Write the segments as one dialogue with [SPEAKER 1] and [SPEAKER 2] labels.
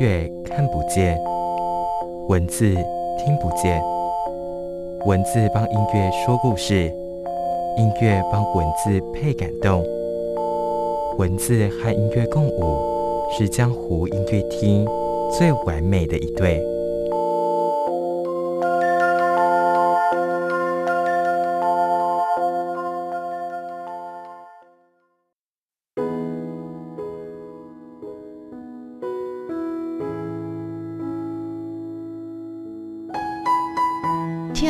[SPEAKER 1] 乐看不见，文字听不见。文字帮音乐说故事，音乐帮文字配感动。文字和音乐共舞，是江湖音乐厅最完美的一对。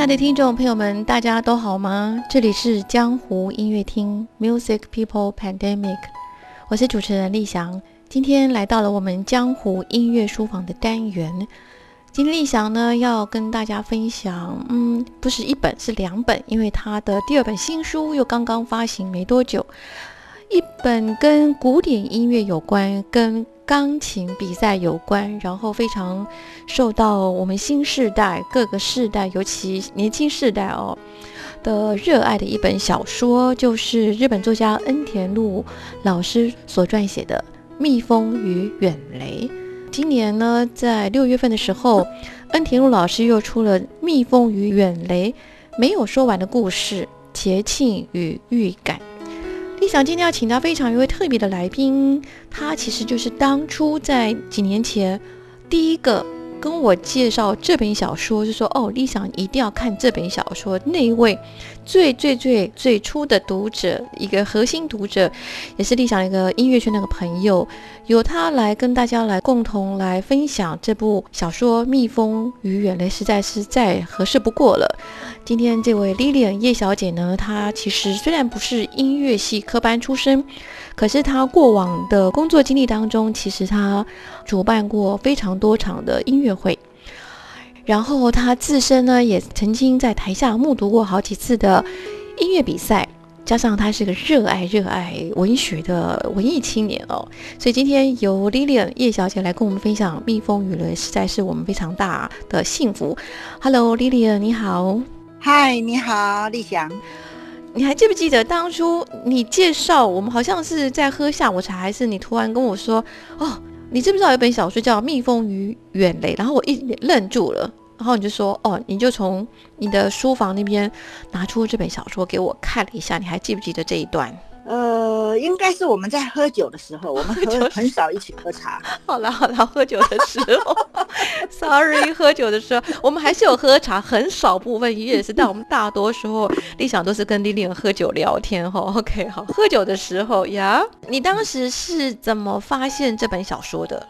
[SPEAKER 2] 的听众朋友们，大家都好吗？这里是江湖音乐厅 Music People Pandemic，我是主持人立翔。今天来到了我们江湖音乐书房的单元。今天立翔呢要跟大家分享，嗯，不是一本，是两本，因为他的第二本新书又刚刚发行没多久。一本跟古典音乐有关，跟钢琴比赛有关，然后非常受到我们新世代各个世代，尤其年轻世代哦的热爱的一本小说，就是日本作家恩田路老师所撰写的《蜜蜂与远雷》。今年呢，在六月份的时候，恩田路老师又出了《蜜蜂与远雷》，没有说完的故事，节庆与预感。立翔今天要请到非常一位特别的来宾，他其实就是当初在几年前第一个跟我介绍这本小说，就说哦，立翔一定要看这本小说。那一位最最最最初的读者，一个核心读者，也是立想一个音乐圈那个朋友，由他来跟大家来共同来分享这部小说《蜜蜂与远雷》，实在是再合适不过了。今天这位 Lilian 叶小姐呢，她其实虽然不是音乐系科班出身，可是她过往的工作经历当中，其实她主办过非常多场的音乐会，然后他自身呢也曾经在台下目睹过好几次的音乐比赛，加上他是个热爱热爱文学的文艺青年哦，所以今天由 Lilian 叶小姐来跟我们分享《蜜蜂与人》，实在是我们非常大的幸福。Hello，Lilian，你好。
[SPEAKER 3] 嗨，你好，立翔。
[SPEAKER 2] 你还记不记得当初你介绍我们好像是在喝下午茶，还是你突然跟我说：“哦，你知不知道有本小说叫《蜜蜂与远雷》？”然后我一愣住了，然后你就说：“哦，你就从你的书房那边拿出这本小说给我看了一下。”你还记不记得这一段？
[SPEAKER 3] 呃，应该是我们在喝酒的时候，我们喝很少一起喝茶。
[SPEAKER 2] 好了好了，喝酒的时候，sorry，喝酒的时候，我们还是有喝茶，很少部分也是，但我们大多时候立想都是跟丽丽喝酒聊天哈。OK，好，喝酒的时候呀，你当时是怎么发现这本小说的？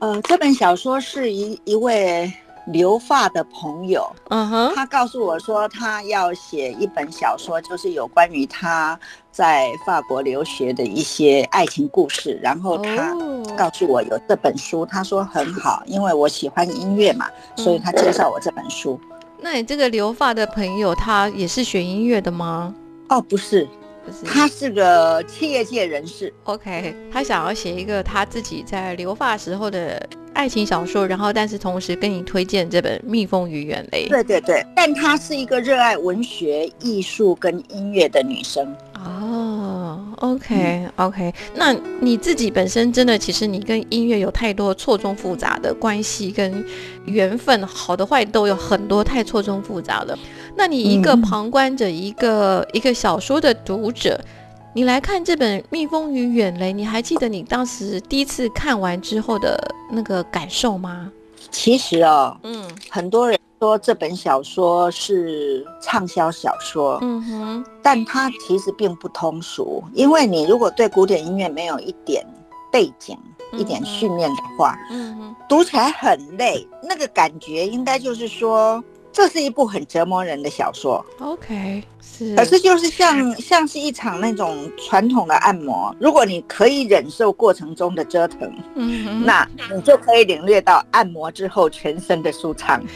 [SPEAKER 3] 呃，这本小说是一一位留发的朋友，嗯哼，他告诉我说他要写一本小说，就是有关于他。在法国留学的一些爱情故事，然后他告诉我有这本书，他说很好，因为我喜欢音乐嘛，所以他介绍我这本书。
[SPEAKER 2] 那你这个留发的朋友，他也是学音乐的吗？
[SPEAKER 3] 哦，不是，不是，他是个企业界人士。
[SPEAKER 2] OK，他想要写一个他自己在留发时候的爱情小说，然后但是同时跟你推荐这本《蜜蜂与远雷》。
[SPEAKER 3] 对对对，但她是一个热爱文学、艺术跟音乐的女生。
[SPEAKER 2] 哦，OK OK，那你自己本身真的，其实你跟音乐有太多错综复杂的关系跟缘分，好的坏都有很多，太错综复杂了。那你一个旁观者，一个一个小说的读者，你来看这本《蜜蜂与远雷》，你还记得你当时第一次看完之后的那个感受吗？
[SPEAKER 3] 其实哦，嗯，很多人。说这本小说是畅销小说，嗯哼，但它其实并不通俗，因为你如果对古典音乐没有一点背景、一点训练的话，嗯哼，读起来很累。那个感觉应该就是说，这是一部很折磨人的小说。
[SPEAKER 2] OK，是。
[SPEAKER 3] 可是就是像像是一场那种传统的按摩，如果你可以忍受过程中的折腾，嗯，那你就可以领略到按摩之后全身的舒畅。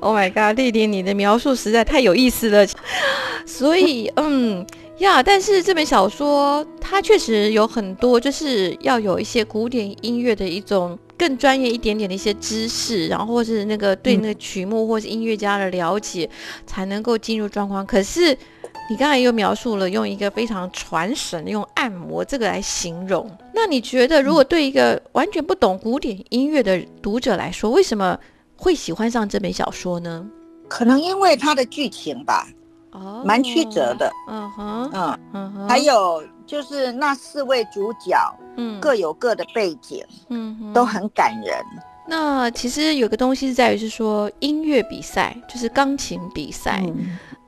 [SPEAKER 2] Oh my god，丽丽，你的描述实在太有意思了。所以，嗯。呀，但是这本小说它确实有很多，就是要有一些古典音乐的一种更专业一点点的一些知识，然后或是那个对那个曲目或是音乐家的了解，才能够进入状况。可是你刚才又描述了用一个非常传神用按摩这个来形容，那你觉得如果对一个完全不懂古典音乐的读者来说，为什么会喜欢上这本小说呢？
[SPEAKER 3] 可能因为它的剧情吧。哦，蛮曲折的，嗯哼，嗯哼，还有就是那四位主角，嗯，各有各的背景，嗯，都很感人。
[SPEAKER 2] 那其实有个东西是在于是说音乐比赛，就是钢琴比赛。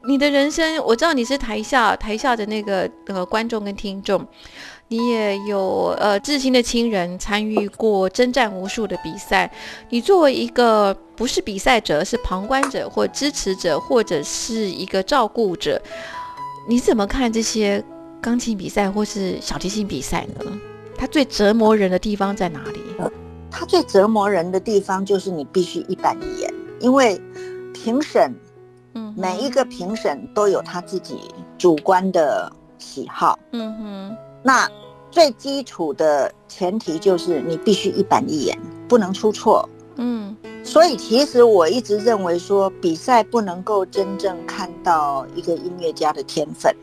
[SPEAKER 2] 你的人生，我知道你是台下台下的那个呃观众跟听众。你也有呃至亲的亲人参与过征战无数的比赛，你作为一个不是比赛者，是旁观者或支持者，或者是一个照顾者，你怎么看这些钢琴比赛或是小提琴比赛呢？它最折磨人的地方在哪里？
[SPEAKER 3] 它最折磨人的地方就是你必须一板一眼，因为评审，嗯，每一个评审都有他自己主观的喜好，嗯哼。那最基础的前提就是你必须一板一眼，不能出错。嗯，所以其实我一直认为说，比赛不能够真正看到一个音乐家的天分，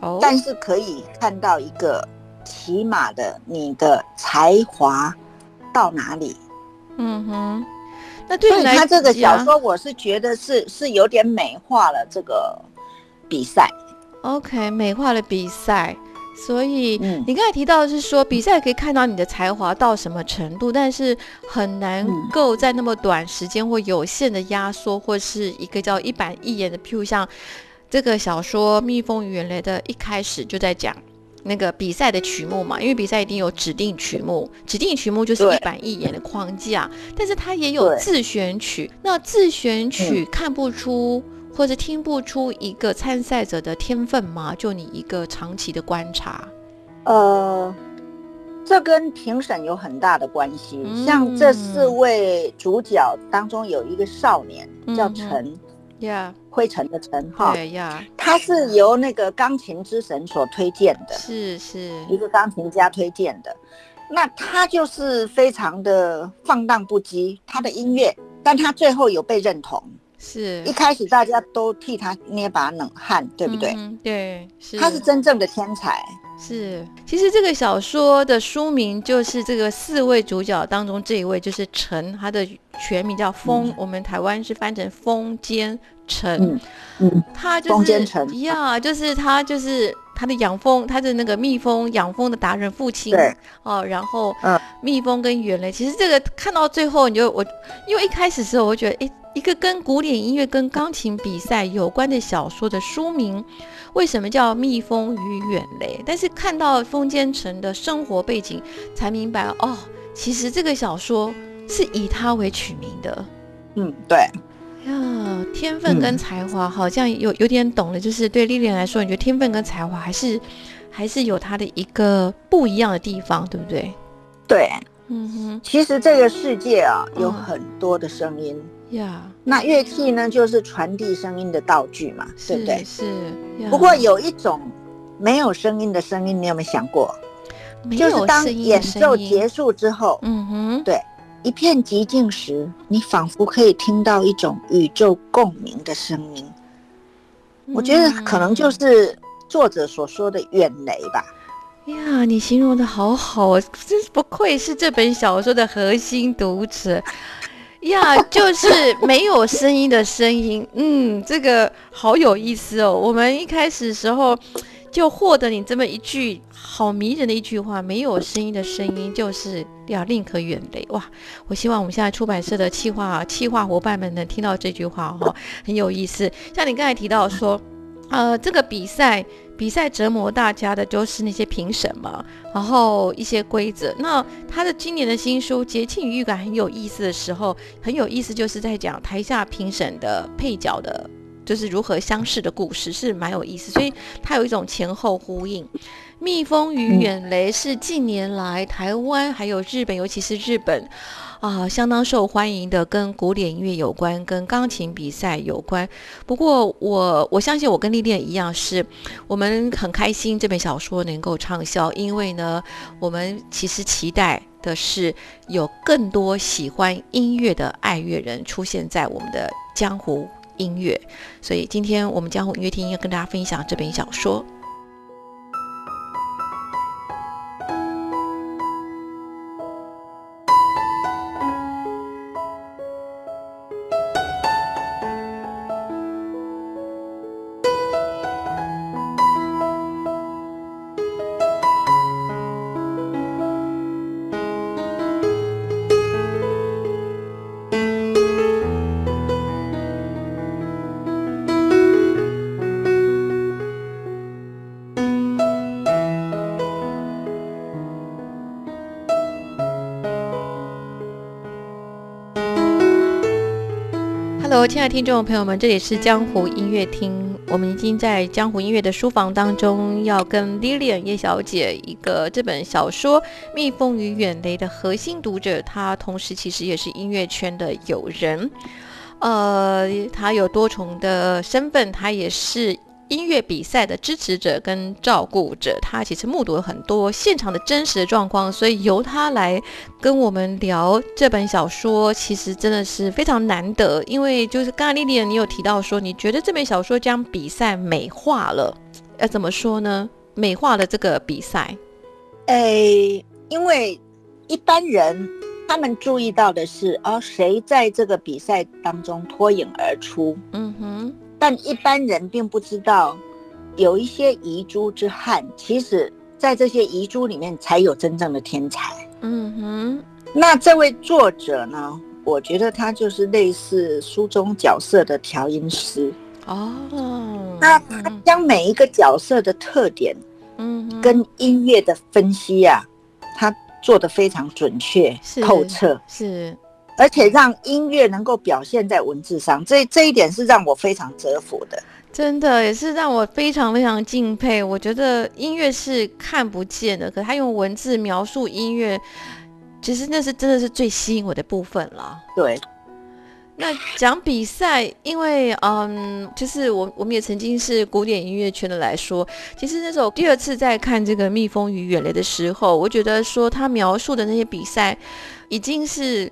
[SPEAKER 3] 哦，但是可以看到一个起码的你的才华到哪里。
[SPEAKER 2] 嗯哼，那对
[SPEAKER 3] 你他这个小说，我是觉得是是有点美化了这个比赛。
[SPEAKER 2] OK，美化了比赛。所以你刚才提到的是说，比赛可以看到你的才华到什么程度，但是很难够在那么短时间或有限的压缩，或是一个叫一板一眼的。譬如像这个小说《蜜蜂与原来的一开始就在讲那个比赛的曲目嘛，因为比赛一定有指定曲目，指定曲目就是一板一眼的框架，但是它也有自选曲，那自选曲看不出。或者听不出一个参赛者的天分吗？就你一个长期的观察，
[SPEAKER 3] 呃，这跟评审有很大的关系。像这四位主角当中有一个少年叫陈，呀，灰尘的陈，哈，
[SPEAKER 2] 对呀，
[SPEAKER 3] 他是由那个钢琴之神所推荐的，
[SPEAKER 2] 是是，
[SPEAKER 3] 一个钢琴家推荐的。那他就是非常的放荡不羁，他的音乐，但他最后有被认同。
[SPEAKER 2] 是
[SPEAKER 3] 一开始大家都替他捏把冷汗，对不对？
[SPEAKER 2] 对，是
[SPEAKER 3] 他是真正的天才。
[SPEAKER 2] 是，其实这个小说的书名就是这个四位主角当中这一位就是陈，他的全名叫风，我们台湾是翻成风间陈。嗯，他就是风
[SPEAKER 3] 间陈
[SPEAKER 2] 呀，就是他就是他的养蜂，他的那个蜜蜂养蜂的达人父亲。
[SPEAKER 3] 对
[SPEAKER 2] 哦，然后嗯，蜜蜂跟猿类，其实这个看到最后，你就我因为一开始时候我觉得哎。一个跟古典音乐、跟钢琴比赛有关的小说的书名，为什么叫《蜜蜂与远雷》？但是看到风间城的生活背景，才明白哦，其实这个小说是以他为取名的。
[SPEAKER 3] 嗯，对。
[SPEAKER 2] 呀，天分跟才华好像有有点懂了，就是对丽丽来说，你觉得天分跟才华还是还是有它的一个不一样的地方，对不对？
[SPEAKER 3] 对，嗯哼。其实这个世界啊，有很多的声音。呀，那乐器呢，就是传递声音的道具嘛，对不对？
[SPEAKER 2] 是。
[SPEAKER 3] 不过有一种没有声音的声音，你有没有想过？就是当演奏结束之后，嗯哼，对，一片寂静时，你仿佛可以听到一种宇宙共鸣的声音。我觉得可能就是作者所说的远雷吧。
[SPEAKER 2] 呀，你形容的好好，真不愧是这本小说的核心读者。呀，就是没有声音的声音，嗯，这个好有意思哦。我们一开始时候就获得你这么一句好迷人的一句话，没有声音的声音就是要宁可远雷。哇，我希望我们现在出版社的企划企划伙伴们能听到这句话哈，很有意思。像你刚才提到说，呃，这个比赛。比赛折磨大家的就是那些评审嘛，然后一些规则。那他的今年的新书《节庆与预感》很有意思的时候，很有意思，就是在讲台下评审的配角的，就是如何相识的故事，是蛮有意思。所以它有一种前后呼应。《蜜蜂与远雷》是近年来台湾还有日本，尤其是日本。啊，相当受欢迎的，跟古典音乐有关，跟钢琴比赛有关。不过，我我相信我跟丽丽一样，是我们很开心这本小说能够畅销，因为呢，我们其实期待的是有更多喜欢音乐的爱乐人出现在我们的江湖音乐。所以，今天我们江湖音乐厅要跟大家分享这本小说。亲爱的听众朋友们，这里是江湖音乐厅。我们已经在江湖音乐的书房当中，要跟 Lilian 叶小姐一个这本小说《蜜蜂与远雷》的核心读者，她同时其实也是音乐圈的友人。呃，她有多重的身份，她也是。音乐比赛的支持者跟照顾者，他其实目睹了很多现场的真实的状况，所以由他来跟我们聊这本小说，其实真的是非常难得。因为就是刚才丽丽你有提到说，你觉得这本小说将比赛美化了，要怎么说呢？美化了这个比赛？
[SPEAKER 3] 诶，因为一般人他们注意到的是，哦，谁在这个比赛当中脱颖而出？嗯哼。但一般人并不知道，有一些遗珠之憾，其实在这些遗珠里面才有真正的天才。嗯哼，那这位作者呢？我觉得他就是类似书中角色的调音师。哦，那他将每一个角色的特点，嗯，跟音乐的分析啊，他做的非常准确、透彻。
[SPEAKER 2] 是。
[SPEAKER 3] 而且让音乐能够表现在文字上，这这一点是让我非常折服的。
[SPEAKER 2] 真的也是让我非常非常敬佩。我觉得音乐是看不见的，可他用文字描述音乐，其实那是真的是最吸引我的部分了。
[SPEAKER 3] 对。
[SPEAKER 2] 那讲比赛，因为嗯，就是我我们也曾经是古典音乐圈的来说，其实那时候第二次在看这个《蜜蜂与远雷》的时候，我觉得说他描述的那些比赛已经是。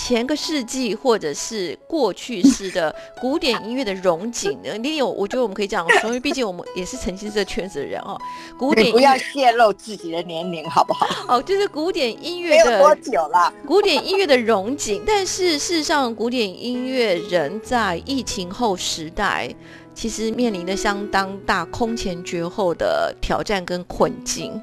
[SPEAKER 2] 前个世纪或者是过去式的古典音乐的融景，你有？我觉得我们可以这样说，因为毕竟我们也是曾经这圈子的人哦。
[SPEAKER 3] 古典不要泄露自己的年龄，好不好？
[SPEAKER 2] 哦，就是古典音乐的
[SPEAKER 3] 多久了？
[SPEAKER 2] 古典音乐的融景，但是事实上，古典音乐人在疫情后时代，其实面临的相当大空前绝后的挑战跟困境。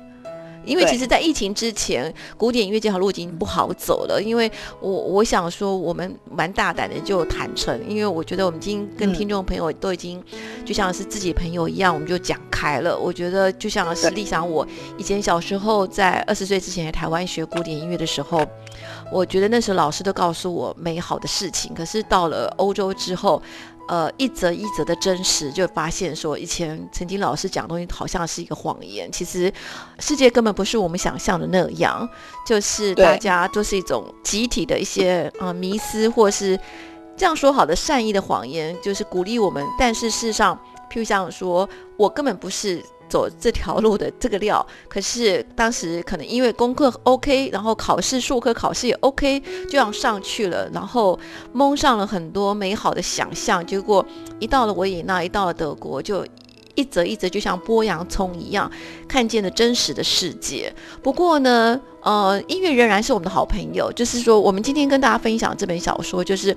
[SPEAKER 2] 因为其实，在疫情之前，古典音乐这条路已经不好走了。因为我我想说，我们蛮大胆的就坦诚，因为我觉得我们今天跟听众朋友都已经就像是自己朋友一样，我们就讲开了。我觉得就像是立想，我以前小时候在二十岁之前在台湾学古典音乐的时候，我觉得那时候老师都告诉我美好的事情，可是到了欧洲之后。呃，一则一则的真实，就发现说，以前曾经老师讲东西好像是一个谎言。其实，世界根本不是我们想象的那样，就是大家都是一种集体的一些啊迷思，或是这样说好的善意的谎言，就是鼓励我们。但是事实上，譬如像说，我根本不是。走这条路的这个料，可是当时可能因为功课 OK，然后考试数科考试也 OK，就要上去了，然后蒙上了很多美好的想象，结果一到了维也纳，一到了德国，就一则一则就像剥洋葱一样，看见了真实的世界。不过呢，呃，音乐仍然是我们的好朋友，就是说，我们今天跟大家分享这本小说，就是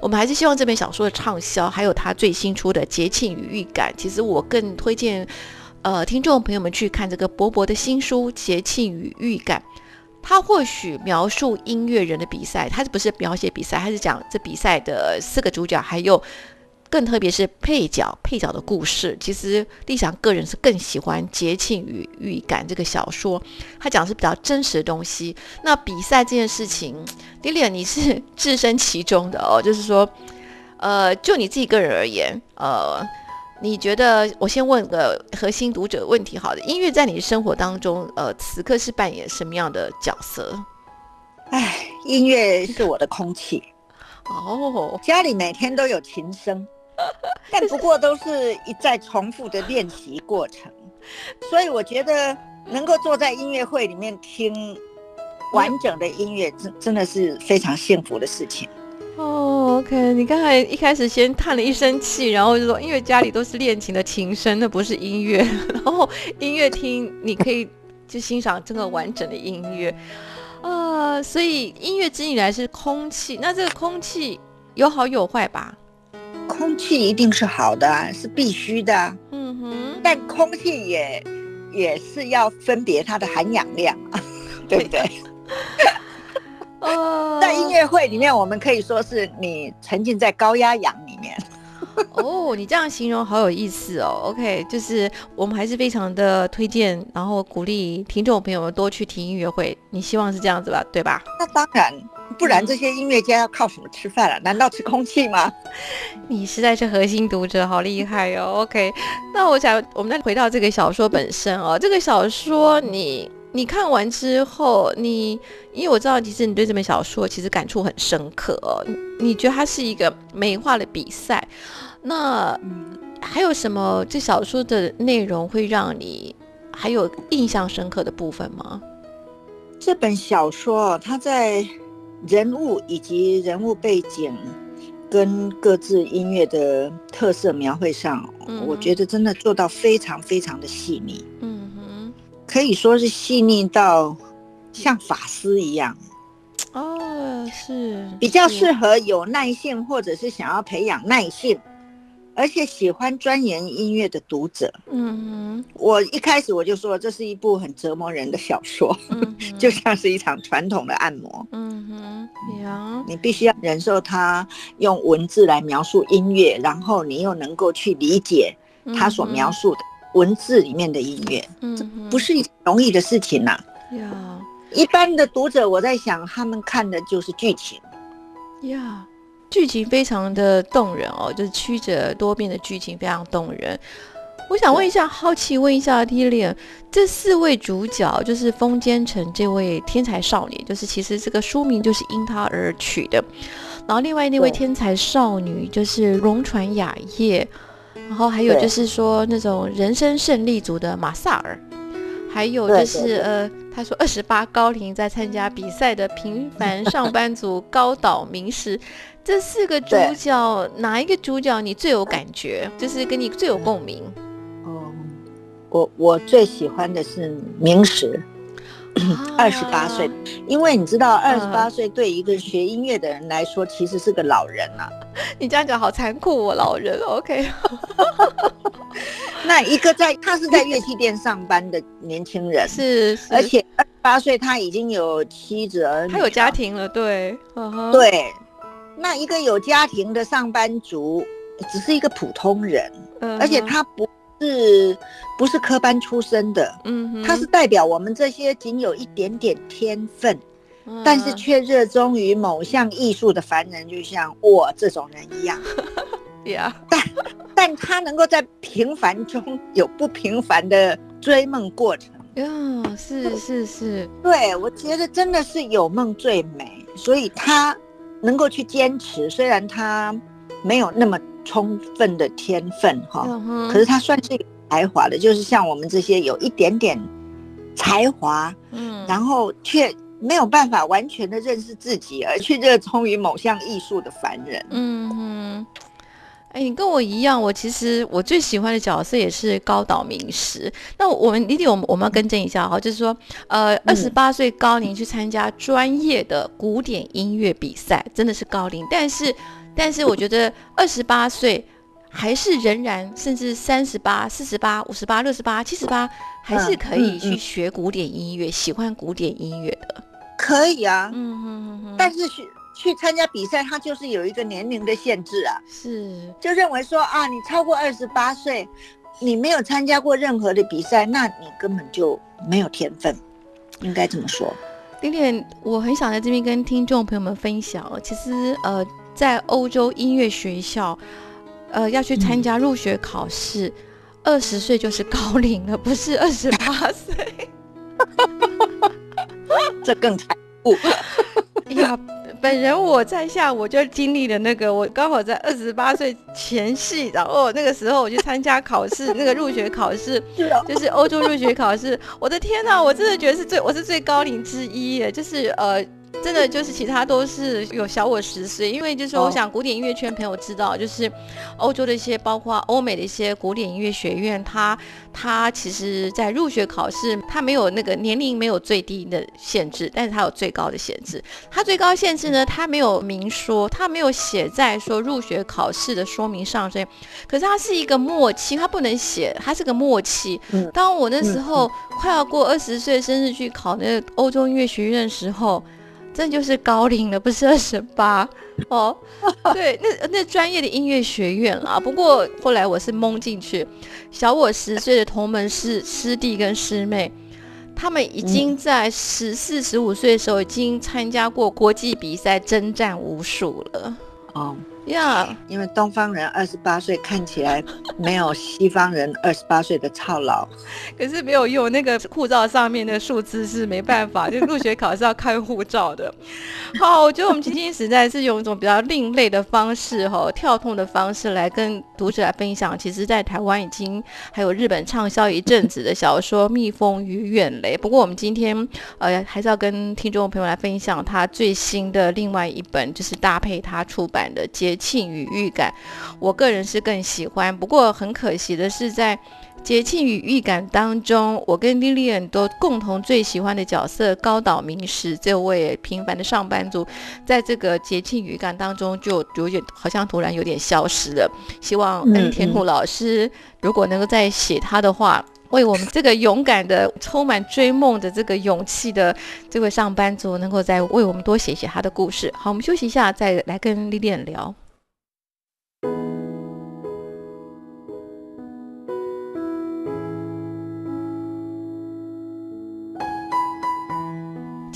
[SPEAKER 2] 我们还是希望这本小说的畅销，还有它最新出的《节庆与预感》。其实我更推荐。呃，听众朋友们去看这个薄薄的新书《节庆与预感》，他或许描述音乐人的比赛，他不是描写比赛，他是讲这比赛的四个主角，还有更特别是配角，配角的故事，其实立想个人是更喜欢《节庆与预感》这个小说，它讲的是比较真实的东西。那比赛这件事情，，Dylan 你是置身其中的哦，就是说，呃，就你自己个人而言，呃，你觉得我先问个核心读者问题，好的，音乐在你的生活当中，呃，此刻是扮演什么样的角色？
[SPEAKER 3] 哎，音乐是我的空气哦，家里每天都有琴声。但不过都是一再重复的练习过程，所以我觉得能够坐在音乐会里面听完整的音乐，真真的是非常幸福的事情。
[SPEAKER 2] 哦，OK，你刚才一开始先叹了一声气，然后就说因为家里都是练琴的琴声，那不是音乐。然后音乐厅你可以就欣赏这个完整的音乐啊，所以音乐之以来是空气，那这个空气有好有坏吧？
[SPEAKER 3] 空气一定是好的，是必须的。嗯哼，但空气也也是要分别它的含氧量，对不对？哦，在音乐会里面，我们可以说是你沉浸在高压氧里面。
[SPEAKER 2] 哦，你这样形容好有意思哦。OK，就是我们还是非常的推荐，然后鼓励听众朋友们多去听音乐会。你希望是这样子吧？对吧？
[SPEAKER 3] 那当然。不然这些音乐家要靠什么吃饭了？难道吃空气吗？
[SPEAKER 2] 你实在是核心读者，好厉害哦。OK，那我想我们再回到这个小说本身哦。这个小说你你看完之后，你因为我知道其实你对这本小说其实感触很深刻哦。你觉得它是一个美化的比赛？那还有什么这小说的内容会让你还有印象深刻的部分吗？
[SPEAKER 3] 这本小说它在。人物以及人物背景，跟各自音乐的特色描绘上，我觉得真的做到非常非常的细腻。嗯哼，可以说是细腻到像法师一样。
[SPEAKER 2] 哦，是
[SPEAKER 3] 比较适合有耐性，或者是想要培养耐性。而且喜欢钻研音乐的读者，嗯，我一开始我就说这是一部很折磨人的小说，就像是一场传统的按摩，嗯哼，呀，你必须要忍受他用文字来描述音乐，然后你又能够去理解他所描述的文字里面的音乐，嗯，这不是一容易的事情呐。呀，一般的读者，我在想他们看的就是剧情，
[SPEAKER 2] 呀。剧情非常的动人哦，就是曲折多变的剧情非常动人。我想问一下，好奇问一下 T 莲，这四位主角就是风间城这位天才少年，就是其实这个书名就是因他而取的。然后另外那位天才少女就是龙船雅叶，然后还有就是说那种人生胜利组的马萨尔，还有就是呃。他说：“二十八高龄在参加比赛的平凡上班族高岛明石，这四个主角哪一个主角你最有感觉？就是跟你最有共鸣？”哦，
[SPEAKER 3] 我我最喜欢的是明石，二十八岁，因为你知道，二十八岁对一个学音乐的人来说，其实是个老人啊。
[SPEAKER 2] 你这样讲好残酷哦，老人。OK。
[SPEAKER 3] 那一个在他是在乐器店上班的年轻人，
[SPEAKER 2] 是，
[SPEAKER 3] 而且二十八岁他已经有妻子儿女，
[SPEAKER 2] 他有家庭了，对，
[SPEAKER 3] 对。那一个有家庭的上班族，只是一个普通人，而且他不是不是科班出身的，嗯，他是代表我们这些仅有一点点天分，但是却热衷于某项艺术的凡人，就像我这种人一样。但但他能够在平凡中有不平凡的追梦过程。
[SPEAKER 2] 呀，是是是，
[SPEAKER 3] 对我觉得真的是有梦最美，所以他能够去坚持，虽然他没有那么充分的天分哈，可是他算是有才华的，就是像我们这些有一点点才华，嗯，然后却没有办法完全的认识自己，而去热衷于某项艺术的凡人，嗯哼。
[SPEAKER 2] 哎，你跟我一样，我其实我最喜欢的角色也是高岛明石。那我们弟弟，我们我们要更正一下哈，就是说，呃，二十八岁高龄去参加专业的古典音乐比赛，真的是高龄。但是，但是我觉得二十八岁还是仍然，甚至三十八、四十八、五十八、六十八、七十八，还是可以去学古典音乐，喜欢古典音乐的。
[SPEAKER 3] 可以啊，嗯嗯嗯，但是去去参加比赛，它就是有一个年龄的限制啊，
[SPEAKER 2] 是。
[SPEAKER 3] 就认为说啊，你超过二十八岁，你没有参加过任何的比赛，那你根本就没有天分，应该这么说。
[SPEAKER 2] 丽丽，我很想在这边跟听众朋友们分享，其实呃，在欧洲音乐学校，呃，要去参加入学考试，二十岁就是高龄了，不是 二十八岁，
[SPEAKER 3] 这更残酷。
[SPEAKER 2] 呀，本人我在下，我就经历了那个，我刚好在二十八岁前夕，然后那个时候我去参加考试，那个入学考试，就是欧洲入学考试。我的天哪，我真的觉得是最，我是最高龄之一，就是呃。真的就是其他都是有小我十岁，因为就是我想古典音乐圈朋友知道，就是欧洲的一些包括欧美的一些古典音乐学院，它它其实在入学考试，它没有那个年龄没有最低的限制，但是它有最高的限制。它最高限制呢，它没有明说，它没有写在说入学考试的说明上，所以可是它是一个默契，它不能写，它是个默契。当我那时候快要过二十岁生日去考那个欧洲音乐学院的时候。这就是高龄了，不是二十八 哦。对，那那专业的音乐学院啊。不过后来我是蒙进去，小我十岁的同门师师弟跟师妹，他们已经在十四十五岁的时候已经参加过国际比赛，征战无数了。哦。呀，
[SPEAKER 3] 因为东方人二十八岁看起来没有西方人二十八岁的操劳，
[SPEAKER 2] 可是没有用，那个护照上面的数字是没办法，就入学考是要看护照的。好，我觉得我们今天实在是用一种比较另类的方式，哈，跳痛的方式来跟读者来分享。其实，在台湾已经还有日本畅销一阵子的小说《蜜蜂与远雷》，不过我们今天呃还是要跟听众朋友来分享他最新的另外一本，就是搭配他出版的《接》。庆与预感，我个人是更喜欢。不过很可惜的是，在节庆与预感当中，我跟莉莉安都共同最喜欢的角色高岛明史这位平凡的上班族，在这个节庆与感当中就有点好像突然有点消失了。希望恩天虎老师如果能够再写他的话，为我们这个勇敢的、充满追梦的这个勇气的这位上班族，能够再为我们多写写他的故事。好，我们休息一下，再来跟莉莉安聊。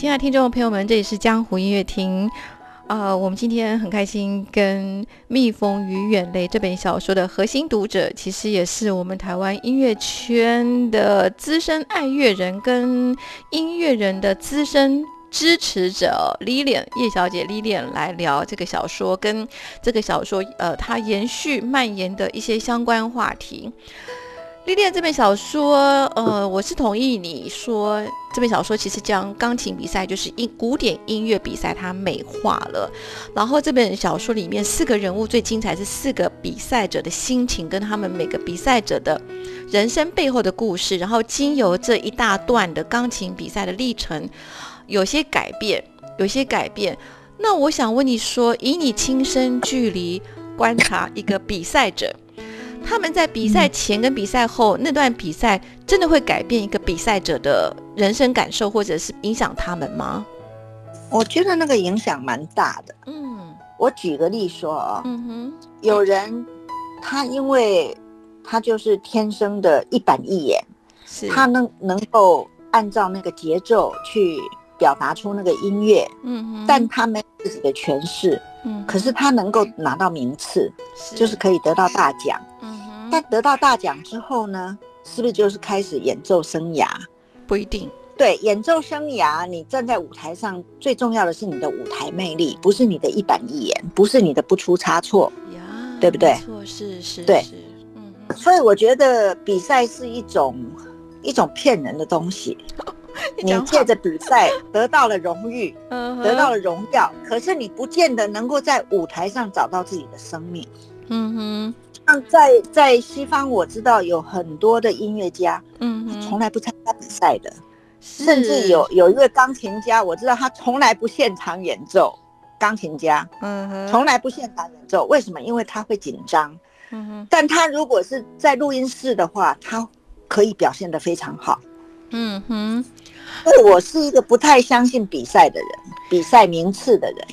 [SPEAKER 2] 亲爱的听众朋友们，这里是江湖音乐厅。啊，我们今天很开心，跟《蜜蜂与远雷》这本小说的核心读者，其实也是我们台湾音乐圈的资深爱乐人跟音乐人的资深支持者 Lilian 叶小姐 Lilian 来聊这个小说，跟这个小说呃，它延续蔓延的一些相关话题。历练这本小说，呃，我是同意你说这本小说其实将钢琴比赛就是音古典音乐比赛它美化了。然后这本小说里面四个人物最精彩是四个比赛者的心情跟他们每个比赛者的人生背后的故事，然后经由这一大段的钢琴比赛的历程，有些改变，有些改变。那我想问你说，以你亲身距离观察一个比赛者。他们在比赛前跟比赛后那段比赛，真的会改变一个比赛者的人生感受，或者是影响他们吗？
[SPEAKER 3] 我觉得那个影响蛮大的。嗯，我举个例说啊，嗯哼，有人他因为他就是天生的一板一眼，是。他能能够按照那个节奏去表达出那个音乐，嗯哼，但他没有自己的诠释，嗯，可是他能够拿到名次，就是可以得到大奖。但得到大奖之后呢，是不是就是开始演奏生涯？
[SPEAKER 2] 不一定。
[SPEAKER 3] 对，演奏生涯，你站在舞台上，最重要的是你的舞台魅力，不是你的一板一眼，不是你的不出差错，对不对？
[SPEAKER 2] 错是是，
[SPEAKER 3] 对，嗯。所以我觉得比赛是一种一种骗人的东西。你借着比赛得到了荣誉，得到了荣耀，可是你不见得能够在舞台上找到自己的生命。嗯哼。像在在西方，我知道有很多的音乐家，嗯，从来不参加比赛的，甚至有有一位钢琴家，我知道他从来不现场演奏，钢琴家，嗯哼，从来不现场演奏，为什么？因为他会紧张，嗯哼，但他如果是在录音室的话，他可以表现得非常好，嗯哼，所以我是一个不太相信比赛的人，比赛名次的人。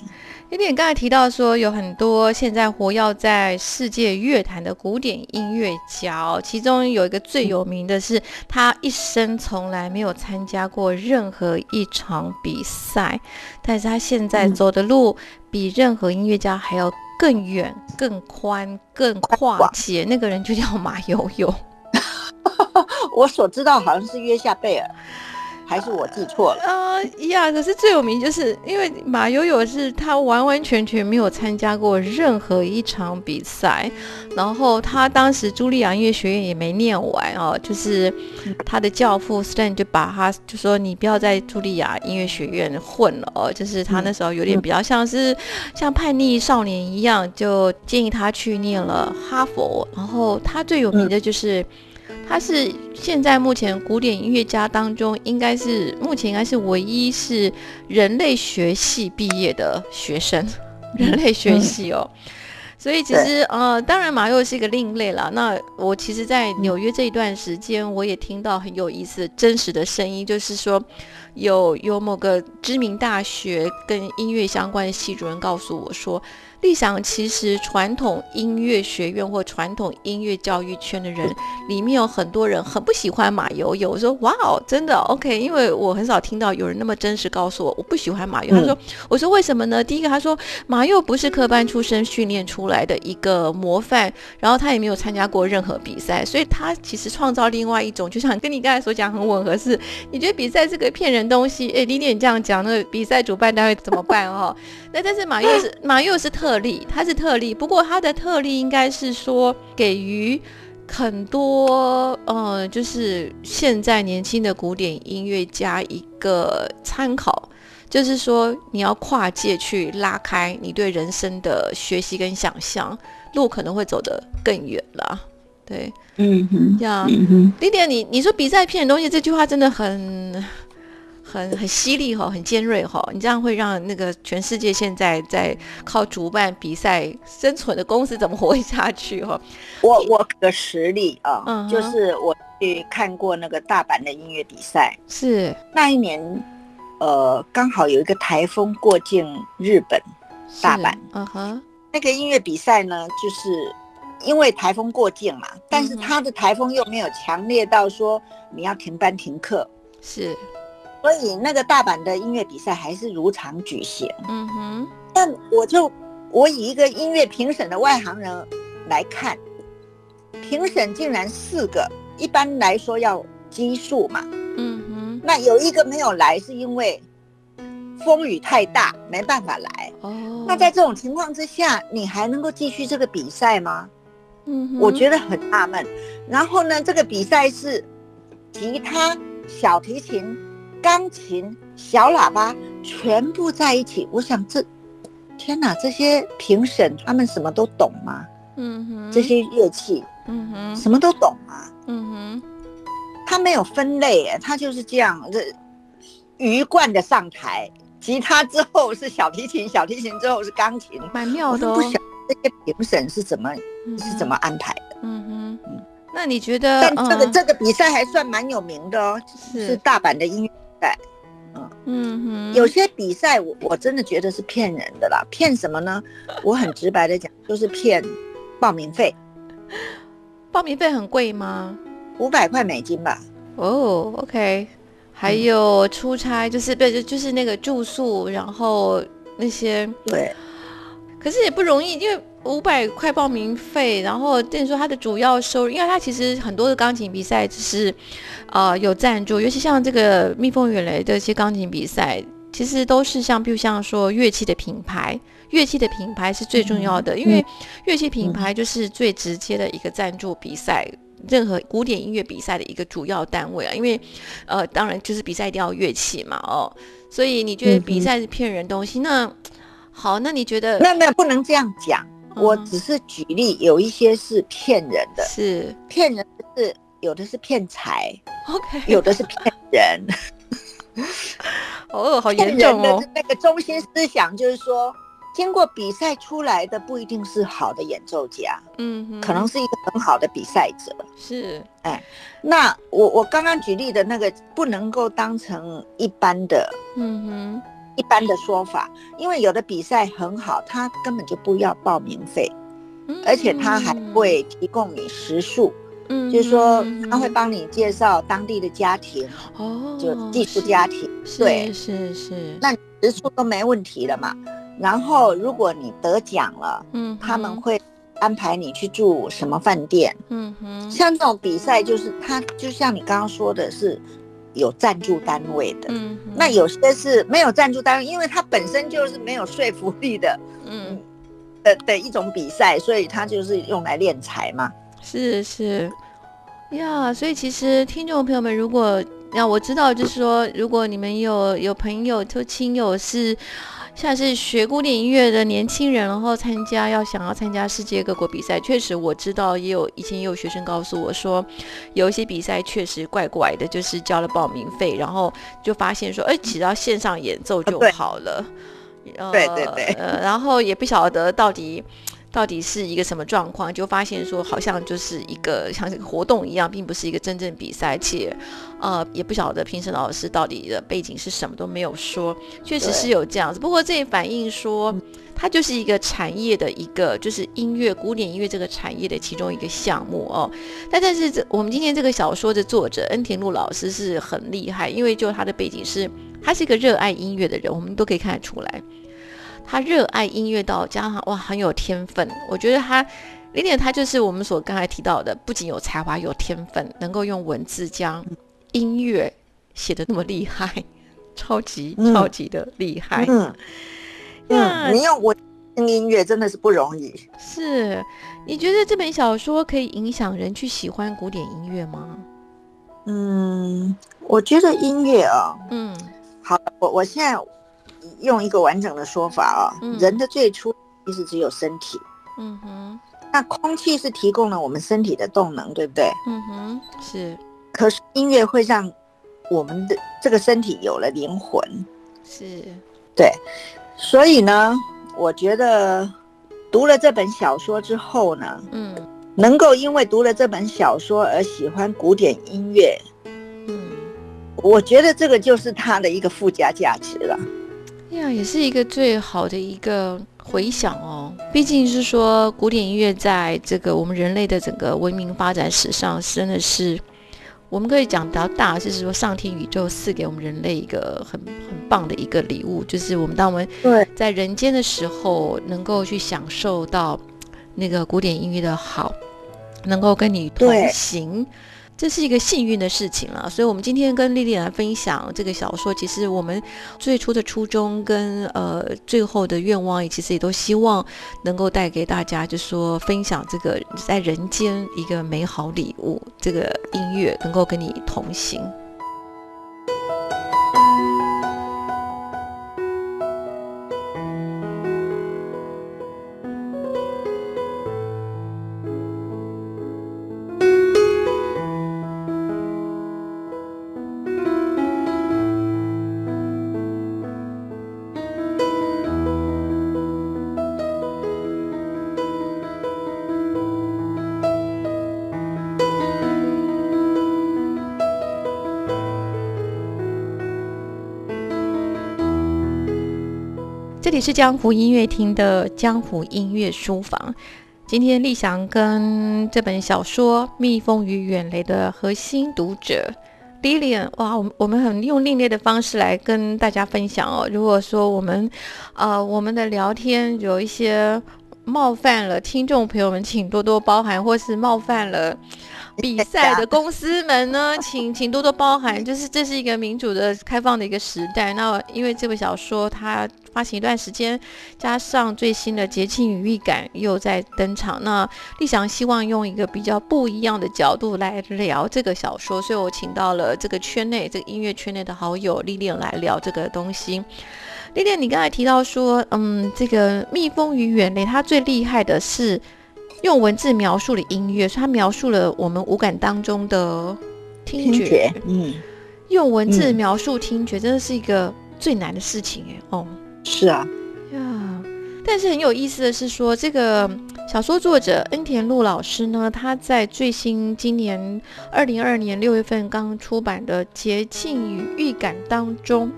[SPEAKER 2] 因为你刚才提到说，有很多现在活跃在世界乐坛的古典音乐家哦，其中有一个最有名的是，他一生从来没有参加过任何一场比赛，但是他现在走的路比任何音乐家还要更远、更宽、更跨界。那个人就叫马友友。
[SPEAKER 3] 我所知道好像是约夏贝尔。还是我记错了啊
[SPEAKER 2] 呀！可是最有名就是因为马友友是他完完全全没有参加过任何一场比赛，然后他当时茱莉亚音乐学院也没念完哦，就是他的教父 Stan 就把他就说你不要在茱莉亚音乐学院混了哦，就是他那时候有点比较像是像叛逆少年一样，就建议他去念了哈佛，然后他最有名的就是。他是现在目前古典音乐家当中，应该是目前应该是唯一是人类学系毕业的学生，人类学系哦。所以其实呃，当然马又是一个另类啦。那我其实，在纽约这一段时间，我也听到很有意思、真实的声音，就是说有有某个知名大学跟音乐相关的系主任告诉我说。立想其实传统音乐学院或传统音乐教育圈的人，里面有很多人很不喜欢马友友。我说哇哦，真的 OK，因为我很少听到有人那么真实告诉我我不喜欢马友。他说，我说为什么呢？第一个他说马友不是科班出身训练出来的一个模范，然后他也没有参加过任何比赛，所以他其实创造另外一种，就像跟你刚才所讲很吻合，是你觉得比赛是个骗人东西？哎，李典这样讲，那个比赛主办单位怎么办哦？那但是马又是马又是特例，他是特例。不过他的特例应该是说给予很多呃，就是现在年轻的古典音乐家一个参考，就是说你要跨界去拉开你对人生的学习跟想象，路可能会走得更远了。对，嗯哼，这样，李典，你你说比赛骗人东西这句话真的很。很很犀利哈，很尖锐哈，你这样会让那个全世界现在在靠主办比赛生存的公司怎么活下去哈？
[SPEAKER 3] 我我个实例啊，就是我去看过那个大阪的音乐比赛，
[SPEAKER 2] 是
[SPEAKER 3] 那一年，呃，刚好有一个台风过境日本大阪，嗯哼，那个音乐比赛呢，就是因为台风过境嘛，但是它的台风又没有强烈到说你要停班停课，
[SPEAKER 2] 是。
[SPEAKER 3] 所以那个大阪的音乐比赛还是如常举行。嗯哼，但我就我以一个音乐评审的外行人来看，评审竟然四个，一般来说要奇数嘛。嗯哼，那有一个没有来，是因为风雨太大，没办法来。哦，那在这种情况之下，你还能够继续这个比赛吗？嗯，我觉得很纳闷。然后呢，这个比赛是吉他、小提琴。钢琴、小喇叭全部在一起，我想这，天哪！这些评审他们什么都懂吗？嗯哼，这些乐器，嗯哼，什么都懂吗？嗯哼，他没有分类，哎，他就是这样，这鱼贯的上台，吉他之后是小提琴，小提琴之后是钢琴，
[SPEAKER 2] 蛮妙的。
[SPEAKER 3] 我不晓这些评审是怎么是怎么安排的。嗯
[SPEAKER 2] 哼，嗯，那你觉得？
[SPEAKER 3] 但这个这个比赛还算蛮有名的哦，是大阪的音乐。对，嗯嗯，有些比赛我我真的觉得是骗人的啦，骗什么呢？我很直白的讲，就是骗报名费。
[SPEAKER 2] 报名费很贵吗？
[SPEAKER 3] 五百块美金吧。
[SPEAKER 2] 哦，OK，还有出差，就是对，就就是那个住宿，然后那些
[SPEAKER 3] 对，
[SPEAKER 2] 可是也不容易，因为。五百块报名费，然后等于说他的主要收入，因为他其实很多的钢琴比赛只是，呃，有赞助，尤其像这个蜜蜂远雷的一些钢琴比赛，其实都是像，比如像说乐器的品牌，乐器的品牌是最重要的，因为乐器品牌就是最直接的一个赞助比赛，任何古典音乐比赛的一个主要单位啊，因为，呃，当然就是比赛一定要乐器嘛，哦，所以你觉得比赛是骗人东西？那好，那你觉得？
[SPEAKER 3] 那那不能这样讲。我只是举例，有一些是骗人的，
[SPEAKER 2] 是
[SPEAKER 3] 骗人，是有的是骗财，
[SPEAKER 2] OK，
[SPEAKER 3] 有的是骗人。
[SPEAKER 2] 哦，好 严重
[SPEAKER 3] 哦。那个中心思想就是说，经过比赛出来的不一定是好的演奏家，嗯，可能是一个很好的比赛者。
[SPEAKER 2] 是，
[SPEAKER 3] 哎，那我我刚刚举例的那个不能够当成一般的，嗯哼。一般的说法，因为有的比赛很好，他根本就不要报名费，而且他还会提供你食宿，嗯，就是说他会帮你介绍当地的家庭，哦，就寄宿家庭，
[SPEAKER 2] 对，是是，
[SPEAKER 3] 那食宿都没问题了嘛。然后如果你得奖了，嗯，他们会安排你去住什么饭店，嗯哼，像这种比赛就是他就像你刚刚说的是。有赞助单位的，嗯，那有些是没有赞助单位，因为它本身就是没有说服力的，嗯，的的一种比赛，所以它就是用来练财嘛。
[SPEAKER 2] 是是，呀，所以其实听众朋友们，如果那我知道，就是说，如果你们有有朋友、就亲友是。像是学古典音乐的年轻人，然后参加要想要参加世界各国比赛，确实我知道也有以前也有学生告诉我说，有一些比赛确实怪怪的，就是交了报名费，然后就发现说，哎，只要线上演奏就好了，
[SPEAKER 3] 对对对，
[SPEAKER 2] 呃，然后也不晓得到底。到底是一个什么状况？就发现说，好像就是一个像这个活动一样，并不是一个真正比赛，且，呃，也不晓得评审老师到底的背景是什么都没有说。确实是有这样子，不过这也反映说，它就是一个产业的一个，就是音乐古典音乐这个产业的其中一个项目哦。但但是这我们今天这个小说的作者恩田路老师是很厉害，因为就他的背景是，他是一个热爱音乐的人，我们都可以看得出来。他热爱音乐到加上哇很有天分，我觉得他李典他就是我们所刚才提到的，不仅有才华有天分，能够用文字将音乐写的那么厉害，超级超级的厉害。嗯，
[SPEAKER 3] 嗯，你用文音乐真的是不容易。
[SPEAKER 2] 是，你觉得这本小说可以影响人去喜欢古典音乐吗？
[SPEAKER 3] 嗯，我觉得音乐啊，嗯，好，我我现在。用一个完整的说法啊，人的最初其实只有身体，嗯哼，那空气是提供了我们身体的动能，对不对？
[SPEAKER 2] 嗯哼，是。
[SPEAKER 3] 可是音乐会让我们的这个身体有了灵魂，
[SPEAKER 2] 是，
[SPEAKER 3] 对。所以呢，我觉得读了这本小说之后呢，嗯，能够因为读了这本小说而喜欢古典音乐，嗯，我觉得这个就是它的一个附加价值了。
[SPEAKER 2] 呀，也是一个最好的一个回想哦。毕竟是说，古典音乐在这个我们人类的整个文明发展史上，真的是我们可以讲比较大，就是说上天宇宙赐给我们人类一个很很棒的一个礼物，就是我们当我们在人间的时候，能够去享受到那个古典音乐的好，能够跟你同行。这是一个幸运的事情了，所以，我们今天跟丽丽来分享这个小说。其实，我们最初的初衷跟呃最后的愿望，也其实也都希望能够带给大家，就说分享这个在人间一个美好礼物，这个音乐能够跟你同行。里是江湖音乐厅的江湖音乐书房。今天立翔跟这本小说《蜜蜂与远雷》的核心读者 Lilian，哇，我我们很用另类的方式来跟大家分享哦。如果说我们，呃，我们的聊天有一些冒犯了听众朋友们，请多多包涵，或是冒犯了。比赛的公司们呢，请请多多包涵，就是这是一个民主的、开放的一个时代。那因为这部小说它发行一段时间，加上最新的节庆语感又在登场，那立翔希望用一个比较不一样的角度来聊这个小说，所以我请到了这个圈内、这个音乐圈内的好友丽丽来聊这个东西。丽丽，你刚才提到说，嗯，这个《蜜蜂与远雷》它最厉害的是。用文字描述了音乐，它描述了我们五感当中的听觉。嗯，用文字描述听觉，真的是一个最难的事情哎。哦，
[SPEAKER 3] 是啊，
[SPEAKER 2] 呀，但是很有意思的是说，这个小说作者恩田路老师呢，他在最新今年二零二二年六月份刚出版的《节庆与预感》当中。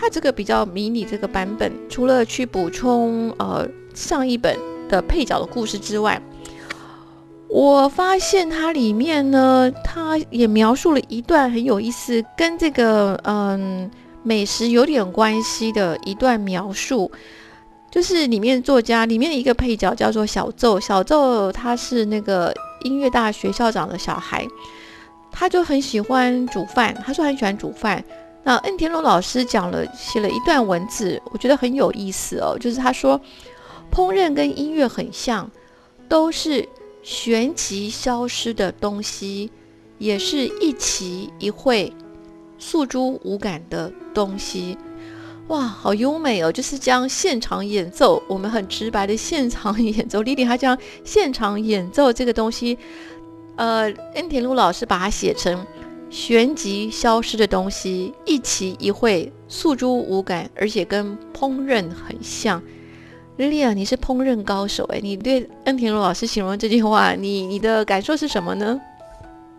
[SPEAKER 2] 他这个比较迷你这个版本，除了去补充呃上一本的配角的故事之外，我发现它里面呢，它也描述了一段很有意思，跟这个嗯美食有点关系的一段描述。就是里面作家里面的一个配角叫做小奏，小奏他是那个音乐大学校长的小孩，他就很喜欢煮饭，他说很喜欢煮饭。那恩田龙老师讲了写了一段文字，我觉得很有意思哦，就是他说烹饪跟音乐很像，都是旋即消失的东西，也是一期一会诉诸无感的东西。哇，好优美哦！就是将现场演奏，我们很直白的现场 演奏。莉莉她将现场演奏这个东西，呃，恩田路老师把它写成旋即消失的东西，一期一会诉诸无感，而且跟烹饪很像。莉莉啊，你是烹饪高手哎，你对恩田路老师形容这句话，你你的感受是什么呢？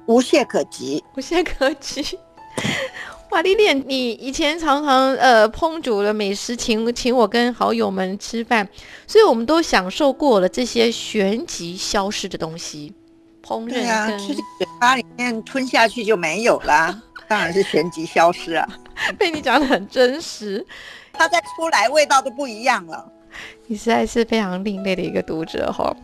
[SPEAKER 3] 无懈可击，
[SPEAKER 2] 无懈可击。哇，丽丽，你以前常常呃烹煮了美食，请请我跟好友们吃饭，所以我们都享受过了这些旋即消失的东西。烹饪
[SPEAKER 3] 啊，吃进嘴巴里面吞下去就没有啦，当然是旋即消失啊。
[SPEAKER 2] 被你讲的很真实，
[SPEAKER 3] 它再出来味道都不一样了。
[SPEAKER 2] 你实在是非常另类的一个读者哈。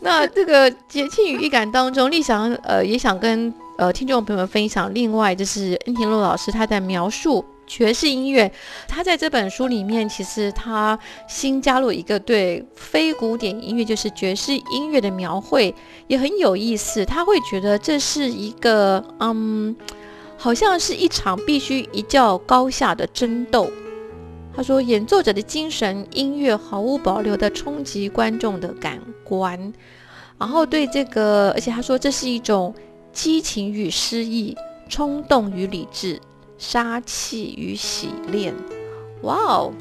[SPEAKER 2] 那这个节庆与预感当中，丽想呃也想跟。呃，听众朋友们分享，另外就是恩田洛老师他在描述爵士音乐，他在这本书里面其实他新加入一个对非古典音乐，就是爵士音乐的描绘，也很有意思。他会觉得这是一个，嗯，好像是一场必须一较高下的争斗。他说，演奏者的精神音乐毫无保留的冲击观众的感官，然后对这个，而且他说这是一种。激情与诗意，冲动与理智，杀气与洗练。哇哦，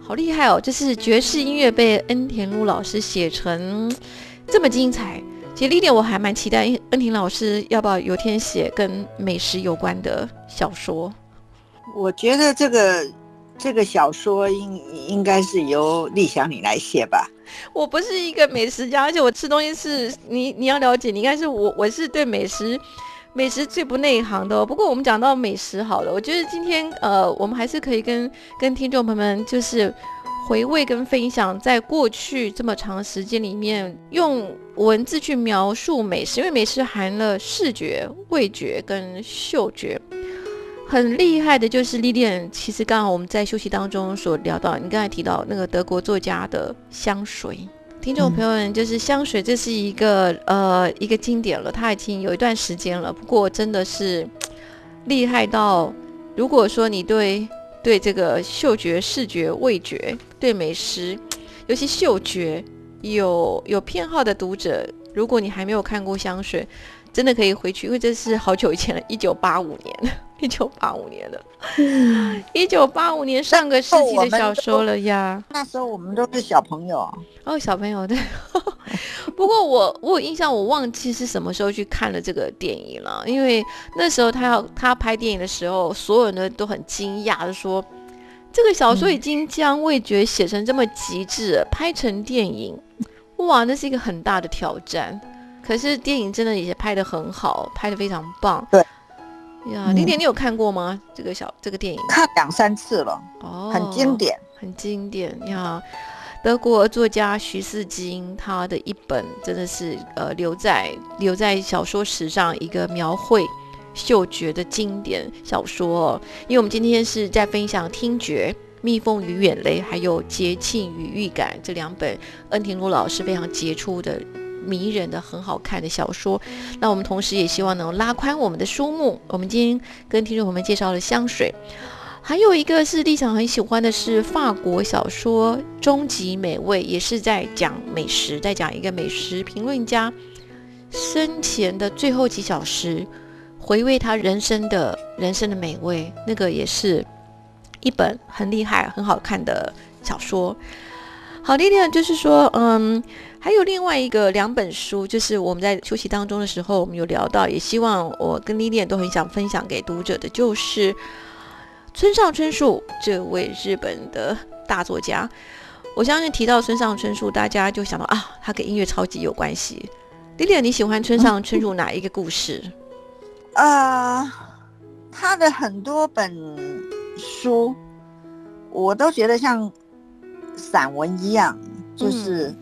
[SPEAKER 2] 好厉害哦！这是爵士音乐被恩田路老师写成这么精彩。其实丽点我还蛮期待恩田老师要不要有天写跟美食有关的小说。
[SPEAKER 3] 我觉得这个这个小说应应该是由丽祥你来写吧。
[SPEAKER 2] 我不是一个美食家，而且我吃东西是你你要了解，你应该是我我是对美食美食最不内行的。不过我们讲到美食好了，我觉得今天呃，我们还是可以跟跟听众朋友们就是回味跟分享，在过去这么长时间里面，用文字去描述美食，因为美食含了视觉、味觉跟嗅觉。很厉害的就是丽莲，其实刚好我们在休息当中所聊到，你刚才提到那个德国作家的香水，听众朋友们，就是香水，这是一个呃一个经典了，它已经有一段时间了，不过真的是厉害到，如果说你对对这个嗅觉、视觉、味觉，对美食，尤其嗅觉有有偏好的读者，如果你还没有看过香水，真的可以回去，因为这是好久以前了，一九八五年。一九八五年的，一九八五年上个世纪的小说了呀。
[SPEAKER 3] 那时候我们都是小朋友
[SPEAKER 2] 哦，小朋友对。不过我我有印象，我忘记是什么时候去看了这个电影了。因为那时候他要他拍电影的时候，所有人都很惊讶的说，这个小说已经将味觉写成这么极致，拍成电影，哇，那是一个很大的挑战。可是电影真的也拍得很好，拍得非常棒。
[SPEAKER 3] 对。
[SPEAKER 2] 呀，丽莲，你有看过吗？这个小这个电影
[SPEAKER 3] 看两三次了，哦，很经典，
[SPEAKER 2] 很经典呀。德国作家徐四金他的一本真的是呃留在留在小说史上一个描绘嗅觉的经典小说。因为我们今天是在分享听觉、蜜蜂与远雷，还有节庆与预感这两本恩庭如老师非常杰出的。迷人的、很好看的小说，那我们同时也希望能拉宽我们的书目。我们今天跟听众朋友们介绍了香水，还有一个是立场很喜欢的是法国小说《终极美味》，也是在讲美食，在讲一个美食评论家生前的最后几小时，回味他人生的人生的美味。那个也是一本很厉害、很好看的小说。好，丽丽就是说，嗯。还有另外一个两本书，就是我们在休息当中的时候，我们有聊到，也希望我跟丽丽都很想分享给读者的，就是村上春树这位日本的大作家，我相信提到村上春树，大家就想到啊，他跟音乐超级有关系。莉莉你喜欢村上春树哪一个故事？
[SPEAKER 3] 啊，他的很多本书，我都觉得像散文一样，就是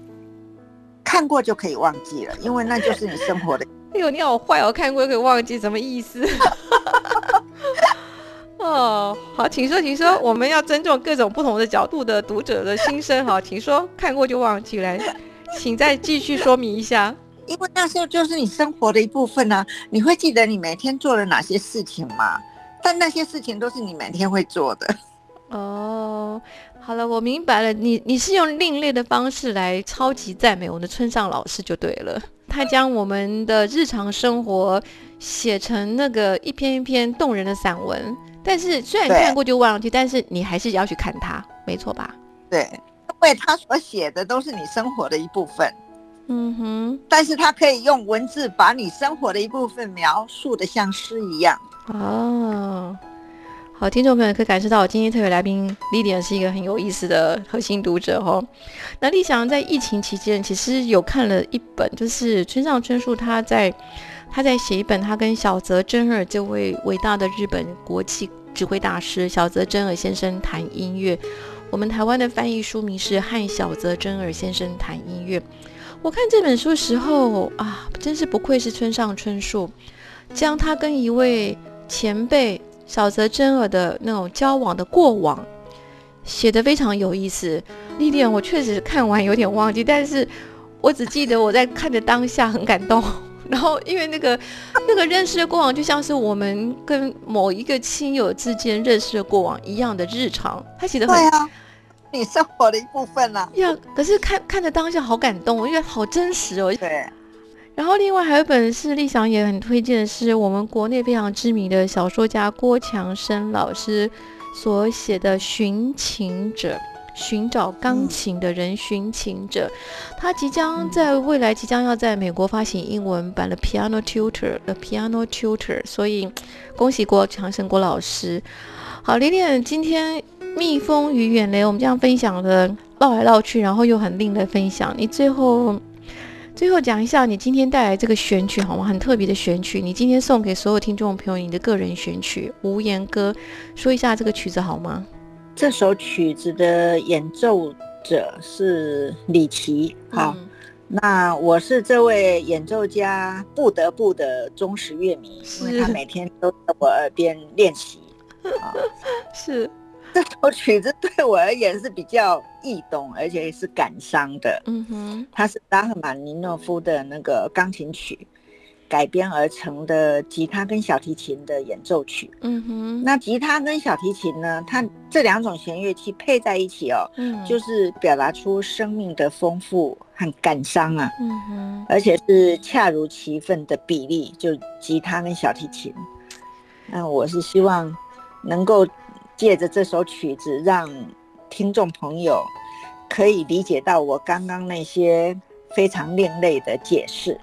[SPEAKER 3] 看过就可以忘记了，因为那就是你生活的。
[SPEAKER 2] 哎呦，你好坏哦！看过就可以忘记，什么意思？哦，好，请说，请说，我们要尊重各种不同的角度的读者的心声。好，请说，看过就忘记来，请再继续说明一下。
[SPEAKER 3] 因为那时候就是你生活的一部分呢，你会记得你每天做了哪些事情吗？但那些事情都是你每天会做的。
[SPEAKER 2] 哦，好了，我明白了，你你是用另类的方式来超级赞美我们的村上老师就对了。他将我们的日常生活写成那个一篇一篇动人的散文，但是虽然看过就忘记，但是你还是要去看他，没错吧？
[SPEAKER 3] 对，因为他所写的都是你生活的一部分。嗯哼，但是他可以用文字把你生活的一部分描述的像诗一样。
[SPEAKER 2] 哦。好，听众朋友可以感受到，我今天特别来宾丽莲是一个很有意思的核心读者哈。那丽翔在疫情期间，其实有看了一本，就是村上春树他在他在写一本，他跟小泽征尔这位伟大的日本国际指挥大师小泽征尔先生谈音乐。我们台湾的翻译书名是《和小泽征尔先生谈音乐》。我看这本书的时候啊，真是不愧是村上春树，将他跟一位前辈。小泽征尔的那种交往的过往，写的非常有意思。丽丽，我确实看完有点忘记，但是我只记得我在看的当下很感动。然后因为那个那个认识的过往，就像是我们跟某一个亲友之间认识的过往一样的日常。他写的很，
[SPEAKER 3] 你生活的一部分了。
[SPEAKER 2] 呀，可是看看着当下好感动，因为好真实哦。
[SPEAKER 3] 对。
[SPEAKER 2] 然后另外还有一本是立翔也很推荐的，是我们国内非常知名的小说家郭强生老师所写的《寻情者》，寻找钢琴的人，寻情者。他即将在未来即将要在美国发行英文版的《Piano Tutor》的《Piano Tutor》，所以恭喜郭强生郭老师。好，丽丽，今天蜜蜂与远雷，我们这样分享的绕来绕去，然后又很另类分享，你最后。最后讲一下你今天带来这个选曲好吗？很特别的选曲，你今天送给所有听众朋友你的个人选曲《无言歌》，说一下这个曲子好吗？
[SPEAKER 3] 这首曲子的演奏者是李琦，好，那我是这位演奏家不得不的忠实乐迷，因为他每天都在我耳边练习，
[SPEAKER 2] 是。
[SPEAKER 3] 这首曲子对我而言是比较易懂，而且是感伤的。嗯哼，它是拉赫玛尼诺夫的那个钢琴曲改编而成的吉他跟小提琴的演奏曲。嗯哼，那吉他跟小提琴呢，它这两种弦乐器配在一起哦，嗯，就是表达出生命的丰富和感伤啊。嗯哼，而且是恰如其分的比例，就吉他跟小提琴。那我是希望能够。借着这首曲子，让听众朋友可以理解到我刚刚那些非常另类的解释。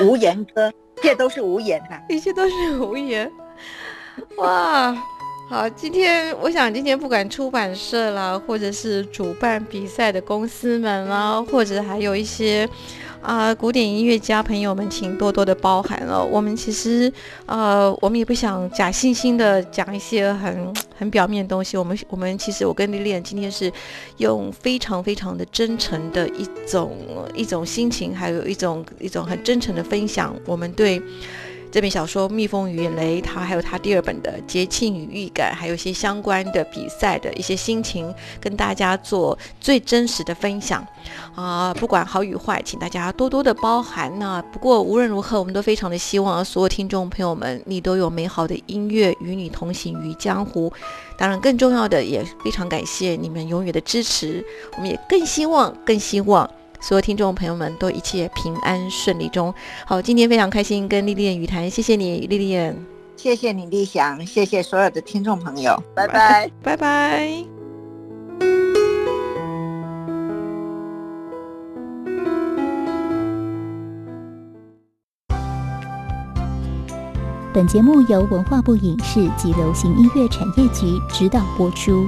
[SPEAKER 3] 无言歌，一切都是无言哈，
[SPEAKER 2] 一切都是无言。哇，好，今天我想，今天不管出版社啦，或者是主办比赛的公司们啦，或者还有一些。啊，古典音乐家朋友们，请多多的包涵了。我们其实，呃，我们也不想假惺惺的讲一些很很表面的东西。我们我们其实，我跟丽丽今天是用非常非常的真诚的一种一种心情，还有一种一种很真诚的分享，我们对。这本小说《蜜蜂与雷》，它还有它第二本的《节庆与预感》，还有一些相关的比赛的一些心情，跟大家做最真实的分享啊！不管好与坏，请大家多多的包涵呢。不过无论如何，我们都非常的希望所有听众朋友们，你都有美好的音乐与你同行于江湖。当然，更重要的也非常感谢你们永远的支持。我们也更希望，更希望。所有听众朋友们都一切平安顺利中。好，今天非常开心跟丽丽语谈，谢谢你，丽丽。
[SPEAKER 3] 谢谢你，丽祥，谢谢所有的听众朋友，拜拜，
[SPEAKER 2] 拜拜。
[SPEAKER 4] 本节目由文化部影视及流行音乐产业局指导播出。